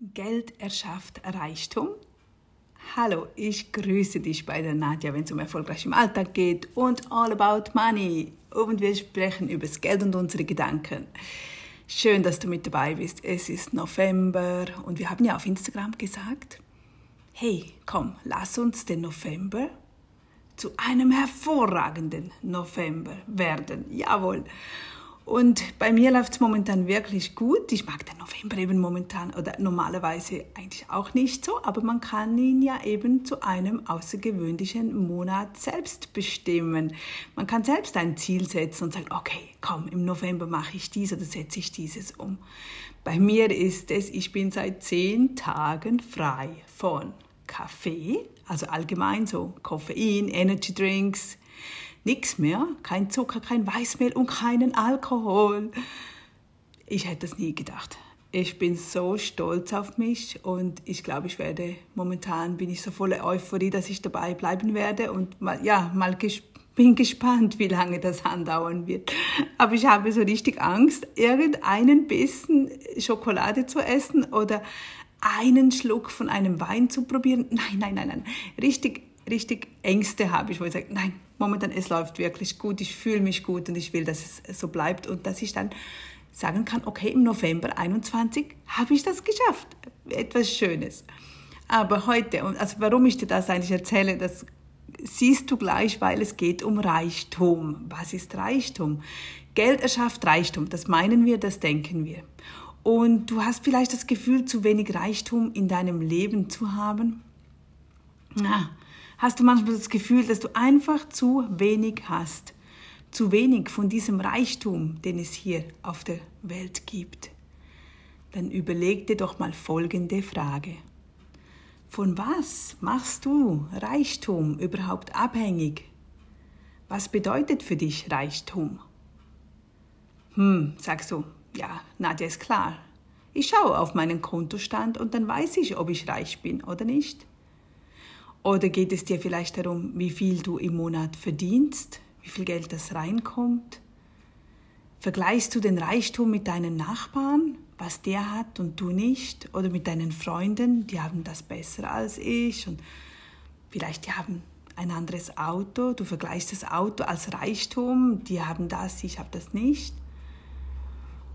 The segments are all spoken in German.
Geld erschafft Reichtum. Hallo, ich grüße dich bei der Nadja, wenn es um erfolgreich im Alltag geht und all about money. Und wir sprechen über das Geld und unsere Gedanken. Schön, dass du mit dabei bist. Es ist November und wir haben ja auf Instagram gesagt, hey, komm, lass uns den November zu einem hervorragenden November werden. Jawohl. Und bei mir läuft es momentan wirklich gut. Ich mag den November eben momentan oder normalerweise eigentlich auch nicht so, aber man kann ihn ja eben zu einem außergewöhnlichen Monat selbst bestimmen. Man kann selbst ein Ziel setzen und sagen, okay, komm, im November mache ich dies oder setze ich dieses um. Bei mir ist es, ich bin seit zehn Tagen frei von Kaffee, also allgemein so Koffein, Energy Drinks, Nichts mehr, kein Zucker, kein Weißmehl und keinen Alkohol. Ich hätte es nie gedacht. Ich bin so stolz auf mich und ich glaube, ich werde momentan bin ich so voller Euphorie, dass ich dabei bleiben werde und mal, ja, mal ges bin gespannt, wie lange das andauern wird. Aber ich habe so richtig Angst, irgendeinen Bissen Schokolade zu essen oder einen Schluck von einem Wein zu probieren. Nein, nein, nein, nein. Richtig, richtig Ängste habe ich, wo ich sage, nein, momentan, es läuft wirklich gut, ich fühle mich gut und ich will, dass es so bleibt und dass ich dann sagen kann, okay, im November 21 habe ich das geschafft. Etwas Schönes. Aber heute, also warum ich dir das eigentlich erzähle, das siehst du gleich, weil es geht um Reichtum. Was ist Reichtum? Geld erschafft Reichtum. Das meinen wir, das denken wir. Und du hast vielleicht das Gefühl, zu wenig Reichtum in deinem Leben zu haben. Na, Hast du manchmal das Gefühl, dass du einfach zu wenig hast? Zu wenig von diesem Reichtum, den es hier auf der Welt gibt? Dann überleg dir doch mal folgende Frage. Von was machst du Reichtum überhaupt abhängig? Was bedeutet für dich Reichtum? Hm, sagst du, ja, Nadja ist klar. Ich schaue auf meinen Kontostand und dann weiß ich, ob ich reich bin oder nicht. Oder geht es dir vielleicht darum, wie viel du im Monat verdienst, wie viel Geld das reinkommt? Vergleichst du den Reichtum mit deinen Nachbarn, was der hat und du nicht? Oder mit deinen Freunden, die haben das besser als ich und vielleicht die haben ein anderes Auto, du vergleichst das Auto als Reichtum, die haben das, ich habe das nicht.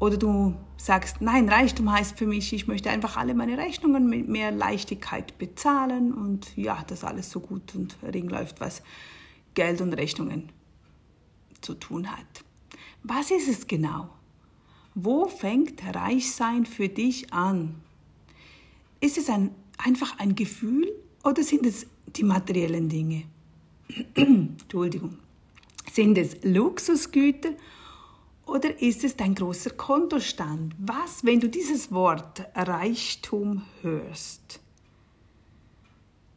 Oder du sagst, nein, Reichtum heißt für mich, ich möchte einfach alle meine Rechnungen mit mehr Leichtigkeit bezahlen und ja, dass alles so gut und ring läuft, was Geld und Rechnungen zu tun hat. Was ist es genau? Wo fängt Reichsein für dich an? Ist es ein, einfach ein Gefühl oder sind es die materiellen Dinge? Entschuldigung. Sind es Luxusgüter oder ist es dein großer Kontostand? Was, wenn du dieses Wort Reichtum hörst?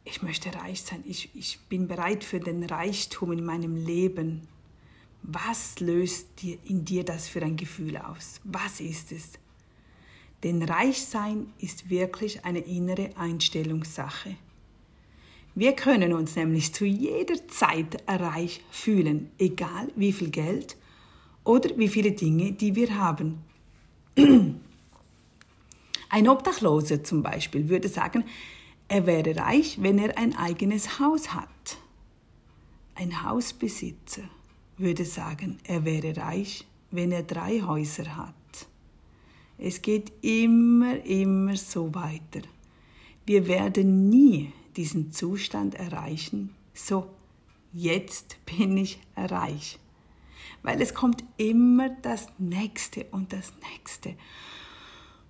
Ich möchte reich sein, ich, ich bin bereit für den Reichtum in meinem Leben. Was löst dir, in dir das für ein Gefühl aus? Was ist es? Denn Reichsein ist wirklich eine innere Einstellungssache. Wir können uns nämlich zu jeder Zeit reich fühlen, egal wie viel Geld oder wie viele Dinge, die wir haben. Ein Obdachloser zum Beispiel würde sagen, er wäre reich, wenn er ein eigenes Haus hat. Ein Hausbesitzer würde sagen, er wäre reich, wenn er drei Häuser hat. Es geht immer, immer so weiter. Wir werden nie diesen Zustand erreichen, so jetzt bin ich reich weil es kommt immer das Nächste und das Nächste.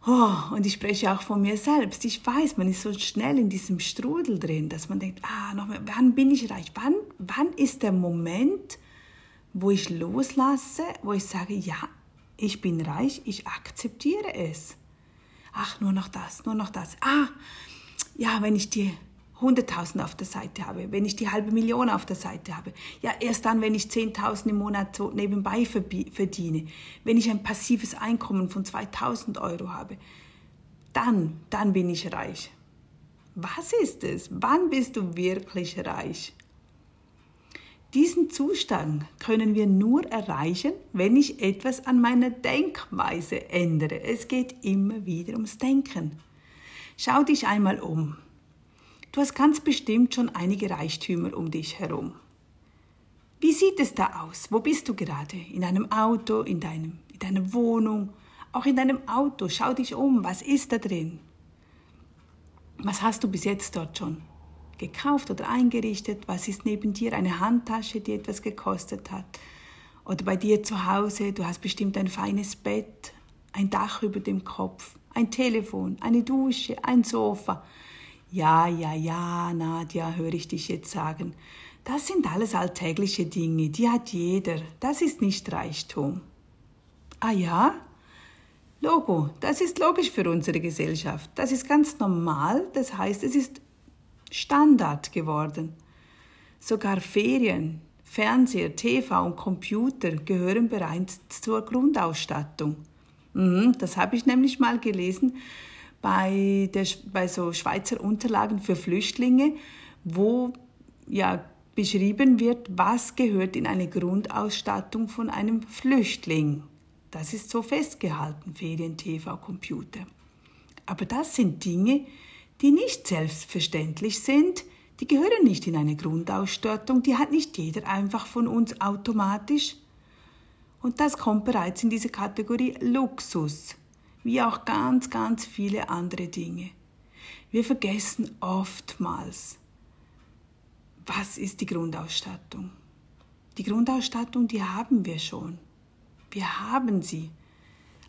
Oh, und ich spreche auch von mir selbst. Ich weiß, man ist so schnell in diesem Strudel drin, dass man denkt, ah, noch mehr, wann bin ich reich? Wann, wann ist der Moment, wo ich loslasse, wo ich sage, ja, ich bin reich, ich akzeptiere es. Ach, nur noch das, nur noch das. Ah, ja, wenn ich die 100.000 auf der Seite habe, wenn ich die halbe Million auf der Seite habe, ja erst dann, wenn ich 10.000 im Monat so nebenbei verdiene, wenn ich ein passives Einkommen von 2.000 Euro habe, dann, dann bin ich reich. Was ist es? Wann bist du wirklich reich? Diesen Zustand können wir nur erreichen, wenn ich etwas an meiner Denkweise ändere. Es geht immer wieder ums Denken. Schau dich einmal um. Du hast ganz bestimmt schon einige Reichtümer um dich herum. Wie sieht es da aus? Wo bist du gerade? In einem Auto, in, deinem, in deiner Wohnung, auch in deinem Auto. Schau dich um. Was ist da drin? Was hast du bis jetzt dort schon gekauft oder eingerichtet? Was ist neben dir? Eine Handtasche, die etwas gekostet hat? Oder bei dir zu Hause, du hast bestimmt ein feines Bett, ein Dach über dem Kopf, ein Telefon, eine Dusche, ein Sofa. Ja, ja, ja, Nadja, höre ich dich jetzt sagen. Das sind alles alltägliche Dinge, die hat jeder. Das ist nicht Reichtum. Ah ja? Logo, das ist logisch für unsere Gesellschaft. Das ist ganz normal, das heißt, es ist Standard geworden. Sogar Ferien, Fernseher, TV und Computer gehören bereits zur Grundausstattung. Mhm, das habe ich nämlich mal gelesen bei, der, bei so Schweizer Unterlagen für Flüchtlinge, wo ja beschrieben wird, was gehört in eine Grundausstattung von einem Flüchtling. Das ist so festgehalten, Ferien, TV, Computer. Aber das sind Dinge, die nicht selbstverständlich sind, die gehören nicht in eine Grundausstattung, die hat nicht jeder einfach von uns automatisch. Und das kommt bereits in diese Kategorie Luxus, wie auch ganz, ganz viele andere Dinge. Wir vergessen oftmals, was ist die Grundausstattung. Die Grundausstattung, die haben wir schon. Wir haben sie.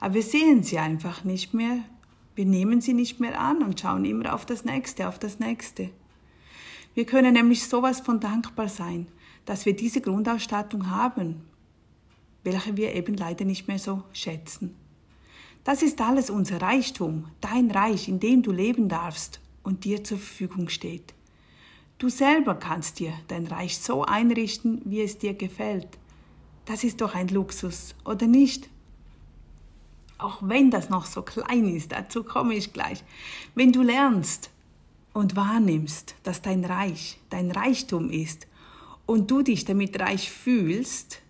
Aber wir sehen sie einfach nicht mehr. Wir nehmen sie nicht mehr an und schauen immer auf das Nächste, auf das Nächste. Wir können nämlich sowas von dankbar sein, dass wir diese Grundausstattung haben, welche wir eben leider nicht mehr so schätzen. Das ist alles unser Reichtum, dein Reich, in dem du leben darfst und dir zur Verfügung steht. Du selber kannst dir dein Reich so einrichten, wie es dir gefällt. Das ist doch ein Luxus, oder nicht? Auch wenn das noch so klein ist, dazu komme ich gleich. Wenn du lernst und wahrnimmst, dass dein Reich dein Reichtum ist und du dich damit reich fühlst,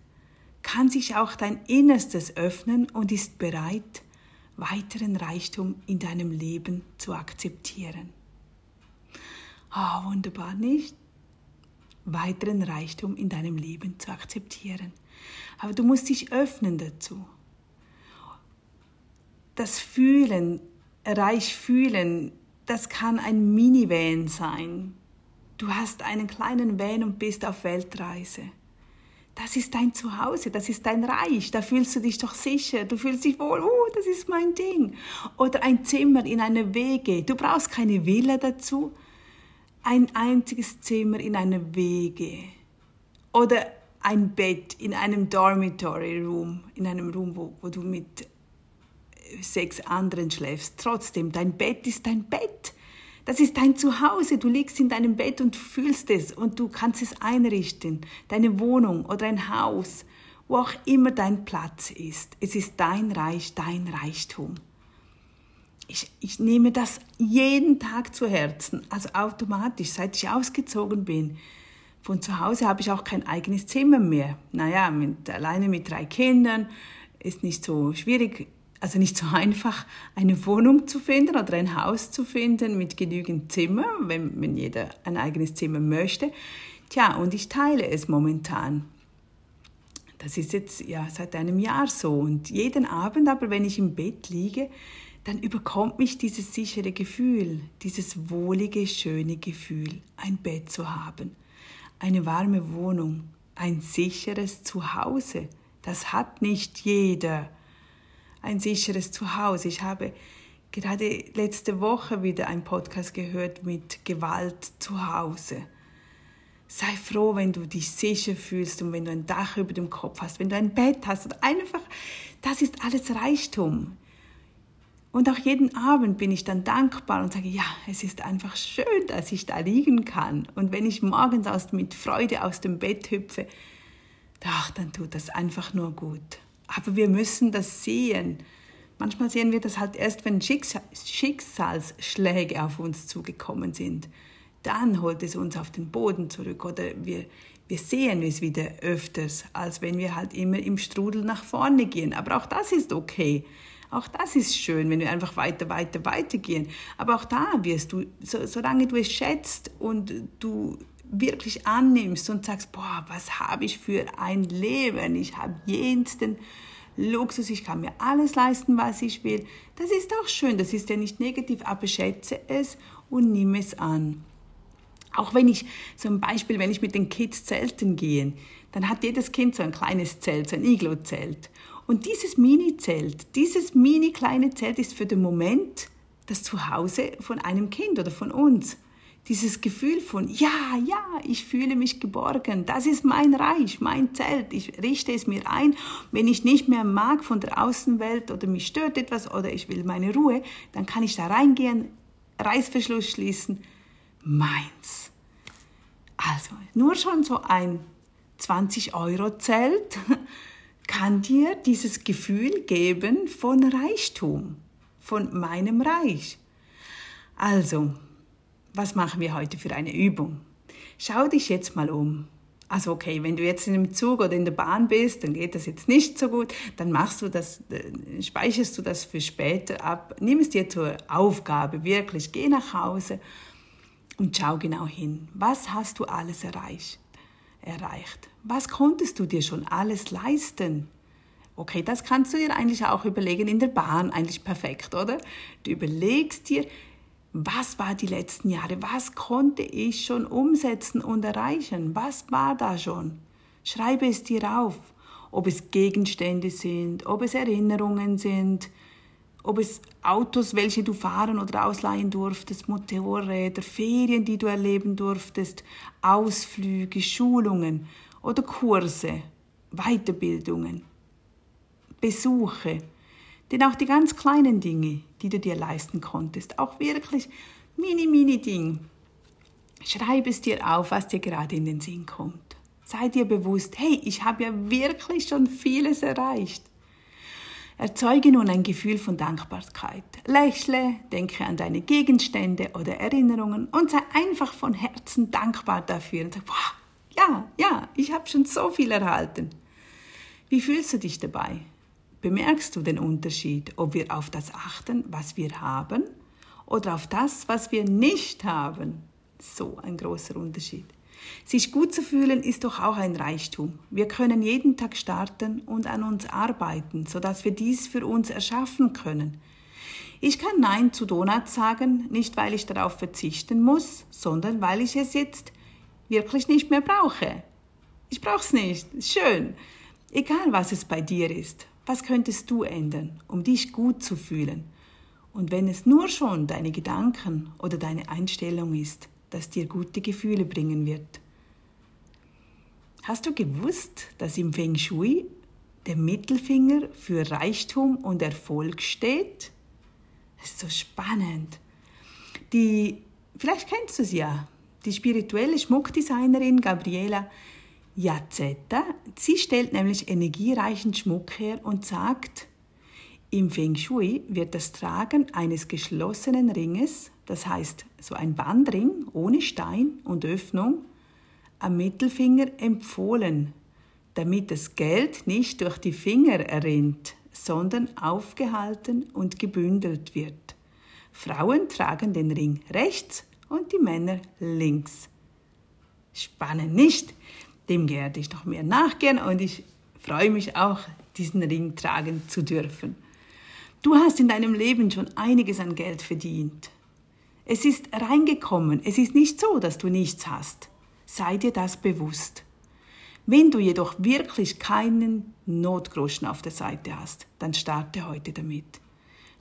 kann sich auch dein Innerstes öffnen und ist bereit, weiteren Reichtum in deinem Leben zu akzeptieren. Ah, oh, wunderbar, nicht? Weiteren Reichtum in deinem Leben zu akzeptieren. Aber du musst dich öffnen dazu. Das Fühlen, reich fühlen, das kann ein Minivan sein. Du hast einen kleinen Van und bist auf Weltreise. Das ist dein Zuhause, das ist dein Reich, da fühlst du dich doch sicher, du fühlst dich wohl, oh, das ist mein Ding. Oder ein Zimmer in einer Wege, du brauchst keine Villa dazu, ein einziges Zimmer in einer Wege. Oder ein Bett in einem Dormitory Room, in einem Room, wo, wo du mit sechs anderen schläfst. Trotzdem, dein Bett ist dein Bett. Das ist dein Zuhause. Du liegst in deinem Bett und fühlst es und du kannst es einrichten. Deine Wohnung oder ein Haus, wo auch immer dein Platz ist. Es ist dein Reich, dein Reichtum. Ich, ich nehme das jeden Tag zu Herzen, also automatisch, seit ich ausgezogen bin. Von zu Hause habe ich auch kein eigenes Zimmer mehr. Naja, mit, alleine mit drei Kindern ist nicht so schwierig, also nicht so einfach, eine Wohnung zu finden oder ein Haus zu finden mit genügend Zimmer, wenn, wenn jeder ein eigenes Zimmer möchte. Tja, und ich teile es momentan. Das ist jetzt ja seit einem Jahr so. Und jeden Abend aber, wenn ich im Bett liege, dann überkommt mich dieses sichere Gefühl, dieses wohlige, schöne Gefühl, ein Bett zu haben, eine warme Wohnung, ein sicheres Zuhause. Das hat nicht jeder ein sicheres Zuhause. Ich habe gerade letzte Woche wieder einen Podcast gehört mit Gewalt zu Hause. Sei froh, wenn du dich sicher fühlst und wenn du ein Dach über dem Kopf hast, wenn du ein Bett hast. Und einfach, das ist alles Reichtum. Und auch jeden Abend bin ich dann dankbar und sage, ja, es ist einfach schön, dass ich da liegen kann. Und wenn ich morgens aus, mit Freude aus dem Bett hüpfe, ach, dann tut das einfach nur gut. Aber wir müssen das sehen. Manchmal sehen wir das halt erst, wenn Schicksalsschläge auf uns zugekommen sind. Dann holt es uns auf den Boden zurück oder wir, wir sehen es wieder öfters, als wenn wir halt immer im Strudel nach vorne gehen. Aber auch das ist okay. Auch das ist schön, wenn wir einfach weiter, weiter, weiter gehen. Aber auch da wirst du, so, solange du es schätzt und du wirklich annimmst und sagst, boah, was habe ich für ein Leben? Ich habe jensten Luxus, ich kann mir alles leisten, was ich will. Das ist auch schön, das ist ja nicht negativ, aber schätze es und nimm es an. Auch wenn ich, zum Beispiel, wenn ich mit den Kids zelten gehe, dann hat jedes Kind so ein kleines Zelt, so ein Iglo-Zelt. Und dieses Mini-Zelt, dieses mini kleine Zelt ist für den Moment das Zuhause von einem Kind oder von uns. Dieses Gefühl von, ja, ja, ich fühle mich geborgen, das ist mein Reich, mein Zelt, ich richte es mir ein. Wenn ich nicht mehr mag von der Außenwelt oder mich stört etwas oder ich will meine Ruhe, dann kann ich da reingehen, Reißverschluss schließen, meins. Also, nur schon so ein 20-Euro-Zelt kann dir dieses Gefühl geben von Reichtum, von meinem Reich. Also, was machen wir heute für eine Übung? Schau dich jetzt mal um. Also okay, wenn du jetzt in dem Zug oder in der Bahn bist, dann geht das jetzt nicht so gut, dann machst du das, äh, speicherst du das für später ab, nimm es dir zur Aufgabe, wirklich, geh nach Hause und schau genau hin. Was hast du alles erreicht? erreicht? Was konntest du dir schon alles leisten? Okay, das kannst du dir eigentlich auch überlegen in der Bahn, eigentlich perfekt, oder? Du überlegst dir, was war die letzten Jahre? Was konnte ich schon umsetzen und erreichen? Was war da schon? Schreibe es dir auf, ob es Gegenstände sind, ob es Erinnerungen sind, ob es Autos, welche du fahren oder ausleihen durftest, Motorräder, Ferien, die du erleben durftest, Ausflüge, Schulungen oder Kurse, Weiterbildungen, Besuche. Denn auch die ganz kleinen Dinge, die du dir leisten konntest, auch wirklich mini, mini Ding, schreib es dir auf, was dir gerade in den Sinn kommt. Sei dir bewusst, hey, ich habe ja wirklich schon vieles erreicht. Erzeuge nun ein Gefühl von Dankbarkeit. Lächle, denke an deine Gegenstände oder Erinnerungen und sei einfach von Herzen dankbar dafür und sag, wow, ja, ja, ich habe schon so viel erhalten. Wie fühlst du dich dabei? Bemerkst du den Unterschied, ob wir auf das achten, was wir haben, oder auf das, was wir nicht haben? So ein großer Unterschied. Sich gut zu fühlen ist doch auch ein Reichtum. Wir können jeden Tag starten und an uns arbeiten, sodass wir dies für uns erschaffen können. Ich kann Nein zu Donuts sagen, nicht weil ich darauf verzichten muss, sondern weil ich es jetzt wirklich nicht mehr brauche. Ich brauch's nicht. Schön. Egal was es bei dir ist. Was könntest du ändern, um dich gut zu fühlen? Und wenn es nur schon deine Gedanken oder deine Einstellung ist, das dir gute Gefühle bringen wird. Hast du gewusst, dass im Feng Shui der Mittelfinger für Reichtum und Erfolg steht? Das ist so spannend. Die, vielleicht kennst du sie ja, die spirituelle Schmuckdesignerin Gabriela Yazetta. Sie stellt nämlich energiereichen Schmuck her und sagt, im Feng Shui wird das Tragen eines geschlossenen Ringes, das heißt so ein Bandring ohne Stein und Öffnung, am Mittelfinger empfohlen, damit das Geld nicht durch die Finger erinnt, sondern aufgehalten und gebündelt wird. Frauen tragen den Ring rechts und die Männer links. Spannend nicht? Dem werde ich noch mehr nachgehen und ich freue mich auch, diesen Ring tragen zu dürfen. Du hast in deinem Leben schon einiges an Geld verdient. Es ist reingekommen. Es ist nicht so, dass du nichts hast. Sei dir das bewusst. Wenn du jedoch wirklich keinen Notgroschen auf der Seite hast, dann starte heute damit.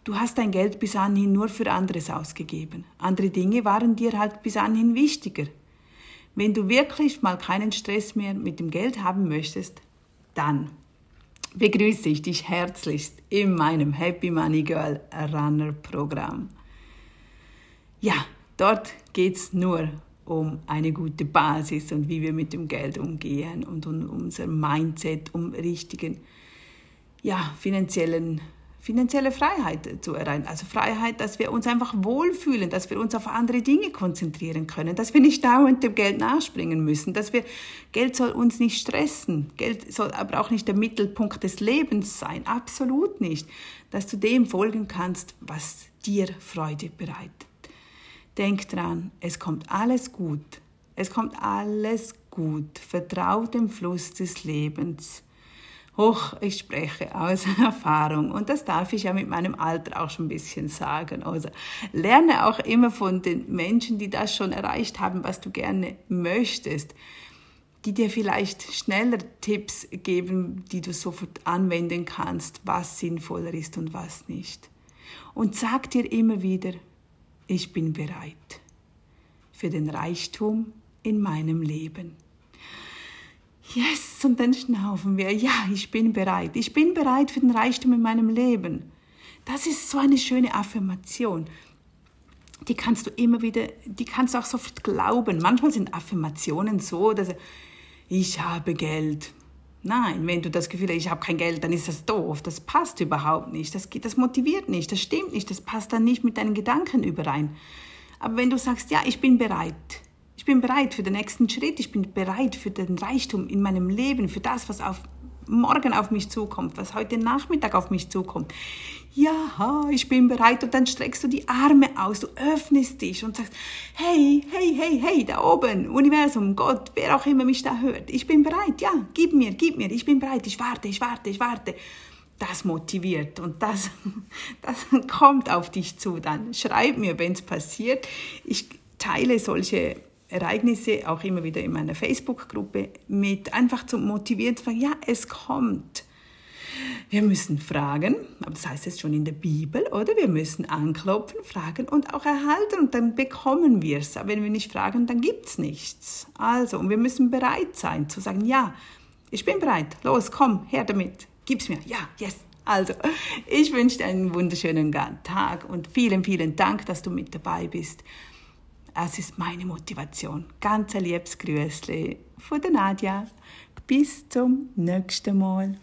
Du hast dein Geld bis anhin nur für anderes ausgegeben. Andere Dinge waren dir halt bis anhin wichtiger. Wenn du wirklich mal keinen Stress mehr mit dem Geld haben möchtest, dann begrüße ich dich herzlichst in meinem Happy Money Girl Runner Programm. Ja, dort geht es nur um eine gute Basis und wie wir mit dem Geld umgehen und um unser Mindset, um richtigen ja, finanziellen finanzielle Freiheit zu erreichen. Also Freiheit, dass wir uns einfach wohlfühlen, dass wir uns auf andere Dinge konzentrieren können, dass wir nicht dauernd dem Geld nachspringen müssen, dass wir, Geld soll uns nicht stressen. Geld soll aber auch nicht der Mittelpunkt des Lebens sein. Absolut nicht. Dass du dem folgen kannst, was dir Freude bereitet. Denk dran, es kommt alles gut. Es kommt alles gut. Vertrau dem Fluss des Lebens. Hoch, ich spreche aus Erfahrung und das darf ich ja mit meinem Alter auch schon ein bisschen sagen. Also lerne auch immer von den Menschen, die das schon erreicht haben, was du gerne möchtest, die dir vielleicht schneller Tipps geben, die du sofort anwenden kannst, was sinnvoller ist und was nicht. Und sag dir immer wieder, ich bin bereit für den Reichtum in meinem Leben. Yes, und dann schnaufen wir. Ja, ich bin bereit. Ich bin bereit für den Reichtum in meinem Leben. Das ist so eine schöne Affirmation. Die kannst du immer wieder, die kannst du auch sofort glauben. Manchmal sind Affirmationen so, dass ich habe Geld. Nein, wenn du das Gefühl hast, ich habe kein Geld, dann ist das doof. Das passt überhaupt nicht. Das, das motiviert nicht. Das stimmt nicht. Das passt dann nicht mit deinen Gedanken überein. Aber wenn du sagst, ja, ich bin bereit, bin bereit für den nächsten Schritt. Ich bin bereit für den Reichtum in meinem Leben, für das, was auf morgen auf mich zukommt, was heute Nachmittag auf mich zukommt. Ja, ich bin bereit und dann streckst du die Arme aus, du öffnest dich und sagst, hey, hey, hey, hey, da oben, Universum, Gott, wer auch immer mich da hört, ich bin bereit, ja, gib mir, gib mir, ich bin bereit, ich warte, ich warte, ich warte. Das motiviert und das, das kommt auf dich zu dann. Schreib mir, wenn es passiert. Ich teile solche Ereignisse auch immer wieder in meiner Facebook-Gruppe mit, einfach zu motivieren, zu sagen, ja, es kommt. Wir müssen fragen, aber das heißt jetzt schon in der Bibel, oder? Wir müssen anklopfen, fragen und auch erhalten und dann bekommen wir es. Aber wenn wir nicht fragen, dann gibt es nichts. Also, und wir müssen bereit sein zu sagen, ja, ich bin bereit, los, komm, her damit, gib's mir, ja, yes. Also, ich wünsche dir einen wunderschönen Tag und vielen, vielen Dank, dass du mit dabei bist. Es ist meine Motivation. Ganz ein liebes Grüßle von der Nadja. Bis zum nächsten Mal.